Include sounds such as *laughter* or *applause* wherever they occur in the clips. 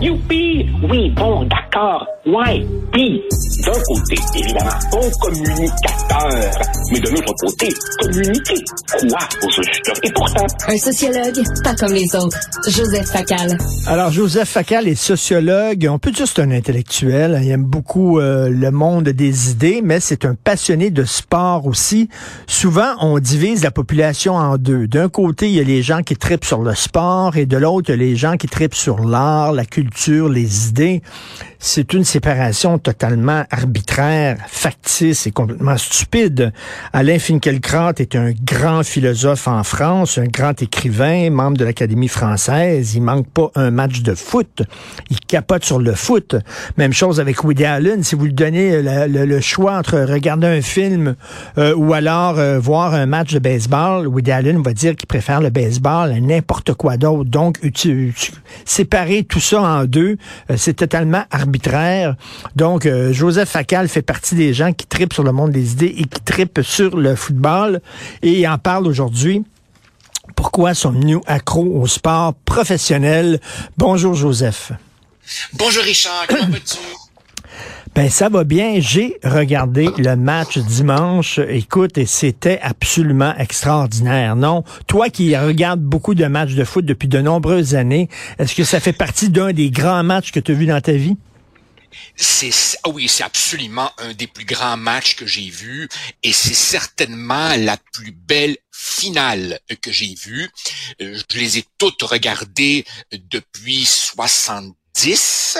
Youpi! Oui, bon, d'accord. Ouais. Puis, d'un côté, évidemment, bon communicateur. Mais de l'autre côté, communiquer. Quoi aux auditeurs? Et pourtant... Un sociologue, pas comme les autres. Joseph Facal. Alors, Joseph Facal est sociologue. On peut dire que c'est un intellectuel. Il aime beaucoup euh, le monde des idées, mais c'est un passionné de sport aussi. Souvent, on divise la population en deux. D'un côté, il y a les gens qui tripent sur le sport et de l'autre, il y a les gens qui tripent sur l'art, la culture, les idées. C'est une séparation totalement arbitraire, factice et complètement stupide. Alain Finkielkraut est un grand philosophe en France, un grand écrivain, membre de l'Académie française. Il manque pas un match de foot. Il capote sur le foot. Même chose avec Woody Allen. Si vous lui donnez le, choix entre regarder un film euh, ou alors euh, voir un match de baseball, Woody Allen va dire qu'il préfère le baseball à n'importe quoi d'autre. Donc, séparer tout ça en deux, euh, c'est totalement arbitraire. Donc, Joseph Facal fait partie des gens qui tripent sur le monde des idées et qui tripent sur le football et il en parle aujourd'hui. Pourquoi sommes-nous accros au sport professionnel? Bonjour Joseph. Bonjour Richard, comment *coughs* vas-tu? Ben ça va bien. J'ai regardé le match dimanche. Écoute, et c'était absolument extraordinaire. Non, toi qui regardes beaucoup de matchs de foot depuis de nombreuses années, est-ce que ça fait partie d'un des grands matchs que tu as vu dans ta vie? C'est ah oui, c'est absolument un des plus grands matchs que j'ai vus et c'est certainement la plus belle finale que j'ai vue. Euh, je les ai toutes regardées depuis 70 10,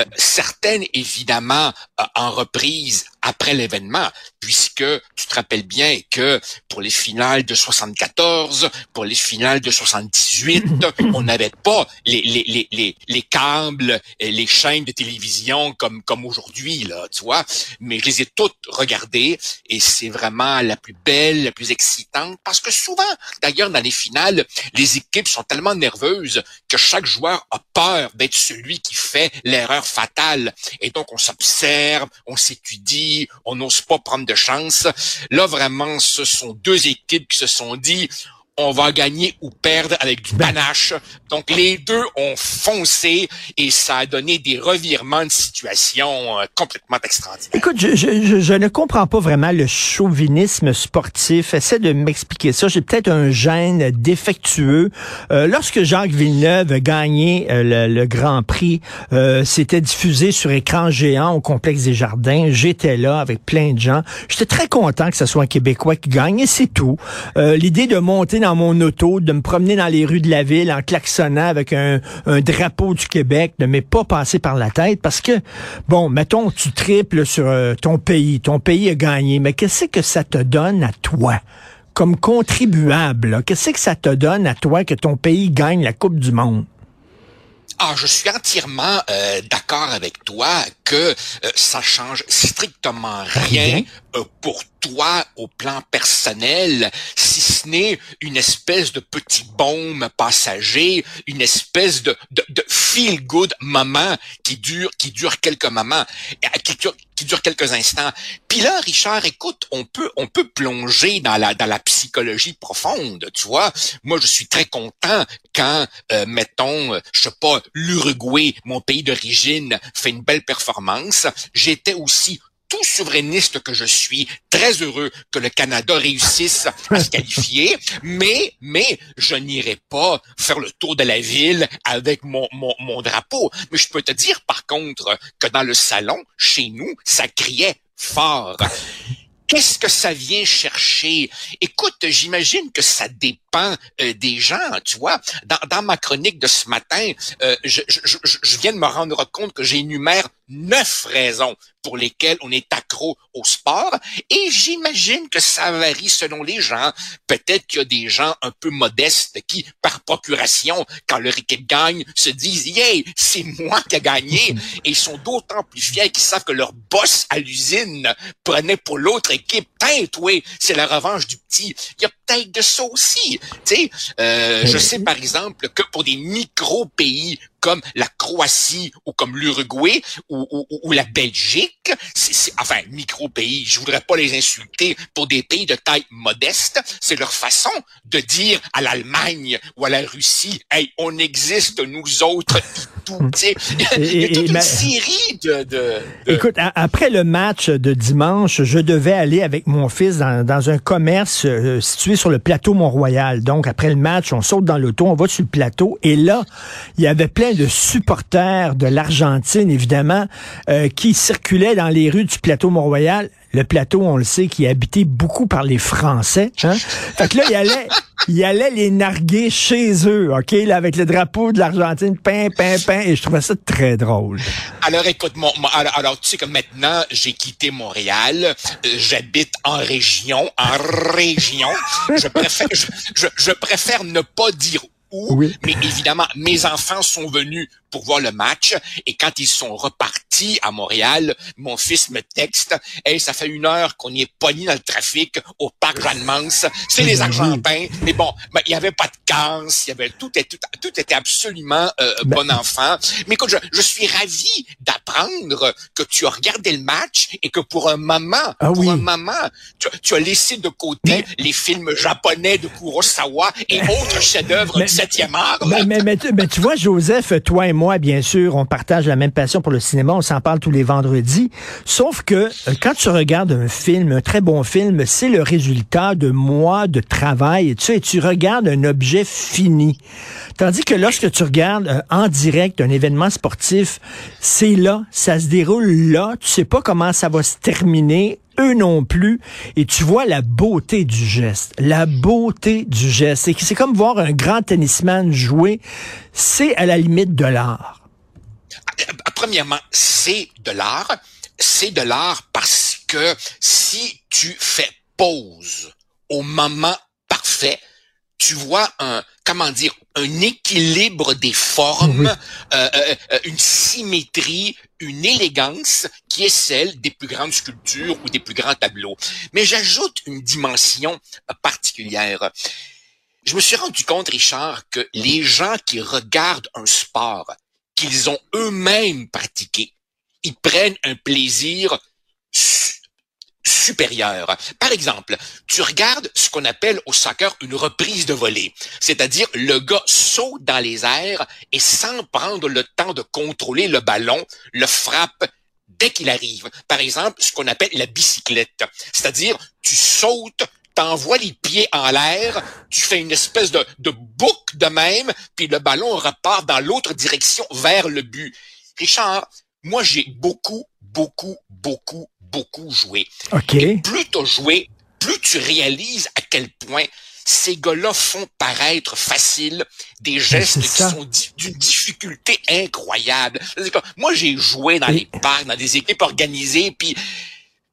euh, certaines évidemment euh, en reprise après l'événement, puisque tu te rappelles bien que pour les finales de 74, pour les finales de 78, *clears throat* on n'avait pas les, les, les, les, les câbles, et les chaînes de télévision comme, comme aujourd'hui, là, tu vois. Mais je les ai toutes regardées et c'est vraiment la plus belle, la plus excitante, parce que souvent, d'ailleurs, dans les finales, les équipes sont tellement nerveuses que chaque joueur a peur d'être celui qui fait l'erreur fatale. Et donc, on s'observe, on s'étudie, on n'ose pas prendre de chance. Là, vraiment, ce sont deux équipes qui se sont dit, on va gagner ou perdre avec du ben. panache. Donc les deux ont foncé et ça a donné des revirements de situation euh, complètement extraordinaires. Écoute, je, je, je, ne comprends pas vraiment le chauvinisme sportif. Essaie de m'expliquer ça. J'ai peut-être un gène défectueux. Euh, lorsque Jacques Villeneuve a gagné euh, le, Grand Prix, c'était diffusé sur écran géant au complexe des Jardins. J'étais là avec plein de gens. J'étais très content que ce soit un Québécois qui gagne et c'est tout. L'idée de monter dans mon auto, de me promener dans les rues de la ville en klaxonnant avec un, drapeau du Québec, ne m'est pas passé par la tête parce que, bon, mettons, tu triples sur euh, ton pays, ton pays a gagné, mais qu'est-ce que ça te donne à toi? Comme contribuable, qu'est-ce que ça te donne à toi que ton pays gagne la Coupe du Monde? Ah, je suis entièrement euh, d'accord avec toi que euh, ça change strictement rien, euh, pour toi au plan personnel, si ce n'est une espèce de petit baume passager, une espèce de, de, de feel good moment qui dure qui dure quelques moments, qui dure, qui dure quelques instants. Puis là, Richard, écoute, on peut on peut plonger dans la dans la psychologie profonde, tu vois. Moi, je suis très content quand euh, mettons, je sais pas, l'Uruguay, mon pays d'origine, fait une belle performance. J'étais aussi tout souverainiste que je suis, très heureux que le Canada réussisse à se qualifier, mais, mais je n'irai pas faire le tour de la ville avec mon, mon, mon drapeau. Mais je peux te dire, par contre, que dans le salon, chez nous, ça criait fort. Qu'est-ce que ça vient chercher? Écoute, j'imagine que ça dépend euh, des gens, tu vois. Dans, dans, ma chronique de ce matin, euh, je, je, je, viens de me rendre compte que j'énumère neuf raisons pour lesquelles on est accro au sport et j'imagine que ça varie selon les gens. Peut-être qu'il y a des gens un peu modestes qui, par procuration, quand leur équipe gagne, se disent « Yeah, c'est moi qui ai gagné » *laughs* et ils sont d'autant plus fiers qu'ils savent que leur boss à l'usine prenait pour l'autre équipe « Tête, oui, c'est la revanche du petit. » Il y a peut-être de ça aussi. Tu sais, euh, je sais par exemple que pour des micro-pays comme la Croatie ou comme l'Uruguay ou, la Belgique. Enfin, micro-pays, je voudrais pas les insulter pour des pays de taille modeste. C'est leur façon de dire à l'Allemagne ou à la Russie, hey, on existe nous autres tout. Il y a toute une série de, de, Écoute, après le match de dimanche, je devais aller avec mon fils dans, dans un commerce euh, situé sur le plateau Mont-Royal. Donc, après le match, on saute dans l'auto, on va sur le plateau, et là, il y avait plein de supporters de l'Argentine, évidemment, euh, qui circulaient dans les rues du plateau Mont-Royal. Le plateau, on le sait, qui est habité beaucoup par les Français. Hein? Fait que là, il allait, il allait les narguer chez eux, OK, là, avec le drapeau de l'Argentine, pain, pain, pain, et je trouvais ça très drôle. Alors, écoute, mon, alors, tu sais que maintenant, j'ai quitté Montréal, euh, j'habite en région, en région. Je préfère, je, je préfère ne pas dire oui. mais évidemment, mes enfants sont venus pour voir le match. Et quand ils sont repartis à Montréal, mon fils me texte "Hey, ça fait une heure qu'on y est pogné dans le trafic au parc Jeanne-Mance, c'est les Argentins." Mais bon, ben, il y avait pas de casse, il y avait tout, tout, tout était absolument euh, ben bon enfant. Mais écoute, je, je suis ravi d'apprendre que tu as regardé le match et que pour un moment, ah pour un moment, tu, as laissé de côté les films japonais de Kurosawa et autres *laughs* chefs-d'œuvre mais, mais, mais, tu vois, Joseph, toi et moi, bien sûr, on partage la même passion pour le cinéma, on s'en parle tous les vendredis. Sauf que euh, quand tu regardes un film, un très bon film, c'est le résultat de mois de travail, et tu sais, tu regardes un objet fini. Tandis que lorsque tu regardes euh, en direct un événement sportif, c'est là, ça se déroule là, tu sais pas comment ça va se terminer eux non plus. Et tu vois la beauté du geste. La beauté du geste. C'est comme voir un grand tennisman jouer. C'est à la limite de l'art. Premièrement, c'est de l'art. C'est de l'art parce que si tu fais pause au moment parfait, tu vois un, comment dire, un équilibre des formes, euh, euh, euh, une symétrie, une élégance qui est celle des plus grandes sculptures ou des plus grands tableaux. Mais j'ajoute une dimension particulière. Je me suis rendu compte, Richard, que les gens qui regardent un sport qu'ils ont eux-mêmes pratiqué, ils prennent un plaisir supérieure. Par exemple, tu regardes ce qu'on appelle au soccer une reprise de volée, c'est-à-dire le gars saute dans les airs et sans prendre le temps de contrôler le ballon, le frappe dès qu'il arrive. Par exemple, ce qu'on appelle la bicyclette, c'est-à-dire tu sautes, t'envoies les pieds en l'air, tu fais une espèce de, de boucle de même, puis le ballon repart dans l'autre direction vers le but. Richard, moi j'ai beaucoup, beaucoup, beaucoup, beaucoup joué. Et plus tu as joué, plus tu réalises à quel point ces gars-là font paraître facile des gestes qui sont d'une difficulté incroyable. Moi, j'ai joué dans les parcs, dans des équipes organisées, puis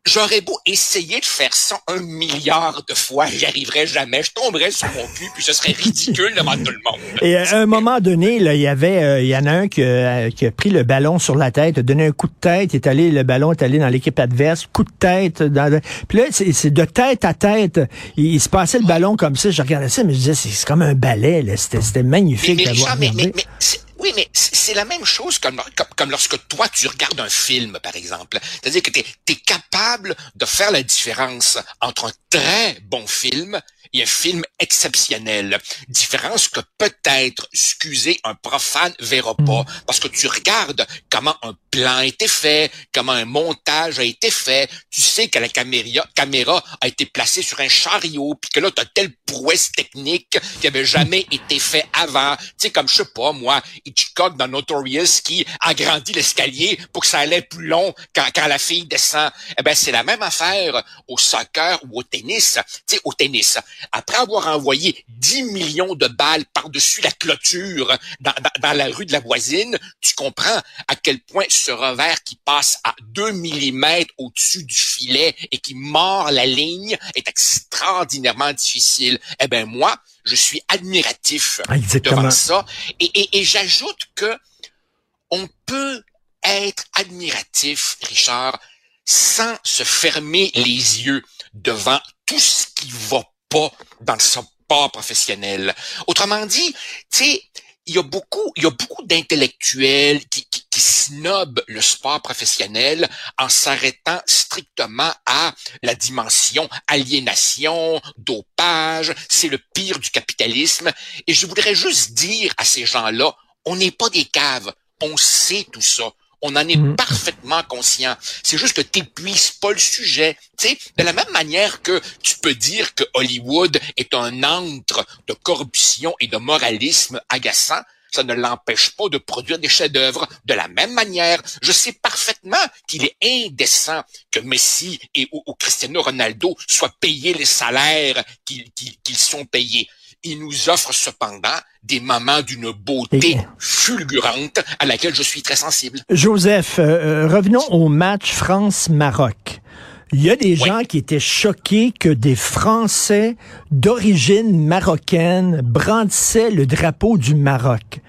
J'aurais beau essayer de faire ça un milliard de fois, j'y arriverais jamais. Je tomberais sur mon cul, puis ce serait ridicule devant tout le monde. Et à un moment donné, là, il y avait, euh, il y en a un qui, euh, qui, a pris le ballon sur la tête, a donné un coup de tête, est allé, le ballon est allé dans l'équipe adverse, coup de tête. Dans, puis là, c'est de tête à tête. Il, se passait le ballon comme ça. Je regardais ça, mais je disais, c'est comme un ballet. C'était magnifique d'avoir oui, mais c'est la même chose comme, comme, lorsque toi, tu regardes un film, par exemple. C'est-à-dire que tu es, capable de faire la différence entre un très bon film et un film exceptionnel. Différence que peut-être, excusez, un profane verra pas. Mm. Parce que tu regardes comment un plan a été fait, comment un montage a été fait. Tu sais que la caméra, caméra a été placée sur un chariot, puis que là, tu as telle prouesse technique qui avait jamais été fait avant. Tu sais, comme, je sais pas, moi, Hitchcock dans Notorious qui agrandit l'escalier pour que ça allait plus long quand, quand la fille descend. Eh ben, c'est la même affaire au soccer ou au tennis. Tu sais, au tennis après avoir envoyé 10 millions de balles par-dessus la clôture dans, la rue de la voisine, tu comprends à quel point ce revers qui passe à 2 mm au-dessus du filet et qui mord la ligne est extraordinairement difficile. Eh ben moi, je suis admiratif ah, devant ça. Et, et j'ajoute que on peut être admiratif, Richard, sans se fermer les yeux devant tout ce qui va pas dans le sport professionnel. Autrement dit, tu sais, il y a beaucoup, il y a beaucoup d'intellectuels qui, qui, qui snobent le sport professionnel en s'arrêtant strictement à la dimension aliénation, dopage, c'est le pire du capitalisme. Et je voudrais juste dire à ces gens-là, on n'est pas des caves, on sait tout ça. On en est mm. parfaitement conscient. C'est juste que t'épuises pas le sujet. Tu sais, de la même manière que tu peux dire que Hollywood est un antre de corruption et de moralisme agaçant, ça ne l'empêche pas de produire des chefs-d'œuvre. De la même manière, je sais parfaitement qu'il est indécent que Messi et ou, Cristiano Ronaldo soient payés les salaires qu'ils sont payés. Il nous offre cependant des moments d'une beauté fulgurante à laquelle je suis très sensible. Joseph, euh, euh, revenons au match France-Maroc. Il y a des gens qui étaient choqués que des Français d'origine marocaine brandissaient le drapeau du Maroc.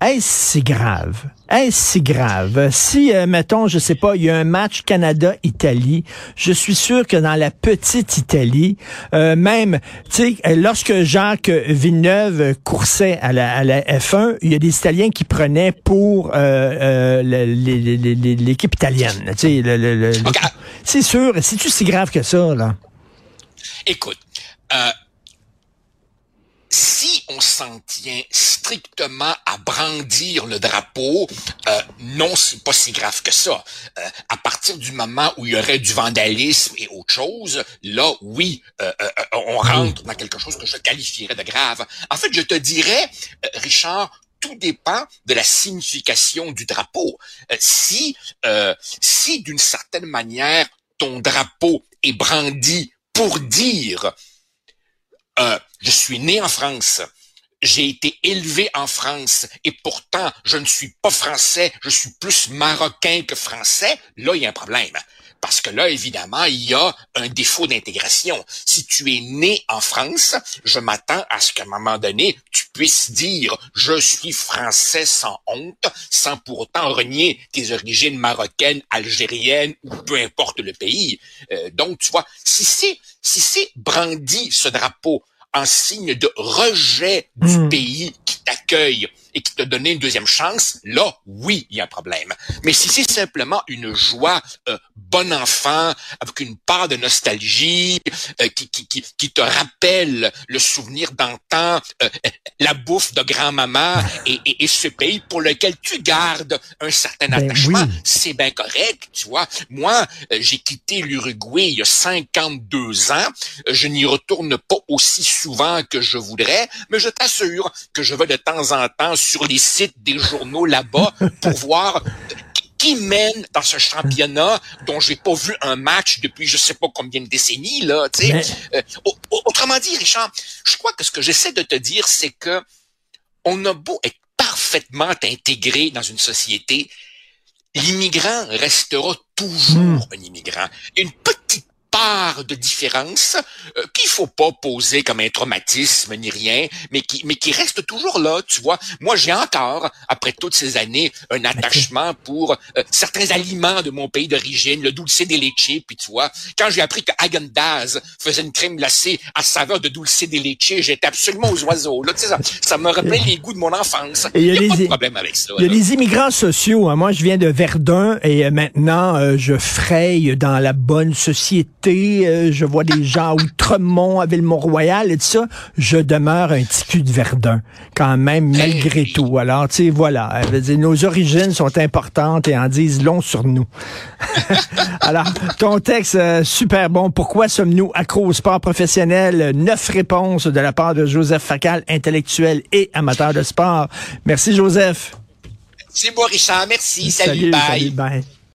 Est-ce si grave? Est-ce si grave? Si, euh, mettons, je sais pas, il y a un match Canada-Italie, je suis sûr que dans la petite Italie, euh, même, tu sais, lorsque Jacques Villeneuve coursait à la, à la, F1, il y a des Italiens qui prenaient pour euh, l'équipe italienne. Tu sais, c'est sûr. C'est-tu si grave que ça, là? Écoute, on s'en tient strictement à brandir le drapeau, euh, non, c'est pas si grave que ça. Euh, à partir du moment où il y aurait du vandalisme et autre chose, là, oui, euh, euh, on rentre dans quelque chose que je qualifierais de grave. En fait, je te dirais, Richard, tout dépend de la signification du drapeau. si, si d'une certaine manière, ton drapeau est brandi pour dire euh, je suis né en France. J'ai été élevé en France et pourtant je ne suis pas français, je suis plus marocain que français. Là, il y a un problème. Parce que là, évidemment, il y a un défaut d'intégration. Si tu es né en France, je m'attends à ce qu'à un moment donné, tu puisses dire je suis français sans honte, sans pour autant renier tes origines marocaines, algériennes ou peu importe le pays. Euh, donc, tu vois, si c'est si c'est brandi ce drapeau en signe de rejet du hmm. pays qui t'accueille et qui te donne une deuxième chance, là, oui, il y a un problème. Mais si c'est simplement une joie euh, bon enfant, avec une part de nostalgie, euh, qui, qui, qui, qui, te rappelle le souvenir d'antan, euh, la bouffe de grand-maman *laughs* et, et, et, ce pays pour lequel tu gardes un certain ben attachement, c'est bien correct, tu vois. Moi, j'ai quitté l'Uruguay il y a 52 ans. Je n'y retourne pas aussi souvent que je voudrais, mais je t'assure que je vais de temps en temps sur les sites des journaux là-bas *laughs* pour voir qui mène dans ce championnat dont j'ai pas vu un match depuis je sais pas combien de décennies là. Euh, autrement dit, Richard, je crois que ce que j'essaie de te dire, c'est que on a beau être parfaitement intégré dans une société, l'immigrant restera toujours hmm. un immigrant. Une petite part de différence euh, qu'il faut pas poser comme un traumatisme ni rien, mais qui mais qui reste toujours là, tu vois. Moi, j'ai encore après toutes ces années un attachement pour euh, certains aliments de mon pays d'origine, le dulce de leche, puis tu vois, quand j'ai appris que Häagen-Dazs faisait une crème glacée à saveur de dulce de leche, j'étais absolument aux oiseaux. Là, tu sais, ça, ça me rappelle les goûts de mon enfance. Il y a, pas de problème avec ça. Il y a les immigrants sociaux. Hein. Moi, je viens de Verdun et euh, maintenant, je fraye dans la bonne société euh, je vois des gens à Outremont, à Ville-Mont-Royal et tout ça, je demeure un petit cul de Verdun, quand même, malgré tout. Alors, tu sais, voilà, nos origines sont importantes et en disent long sur nous. *laughs* Alors, ton texte, euh, super bon. Pourquoi sommes-nous accros au sport professionnel? Neuf réponses de la part de Joseph Facal, intellectuel et amateur de sport. Merci, Joseph. C'est moi, Richard. Merci. Salut, bye. Salut, bye.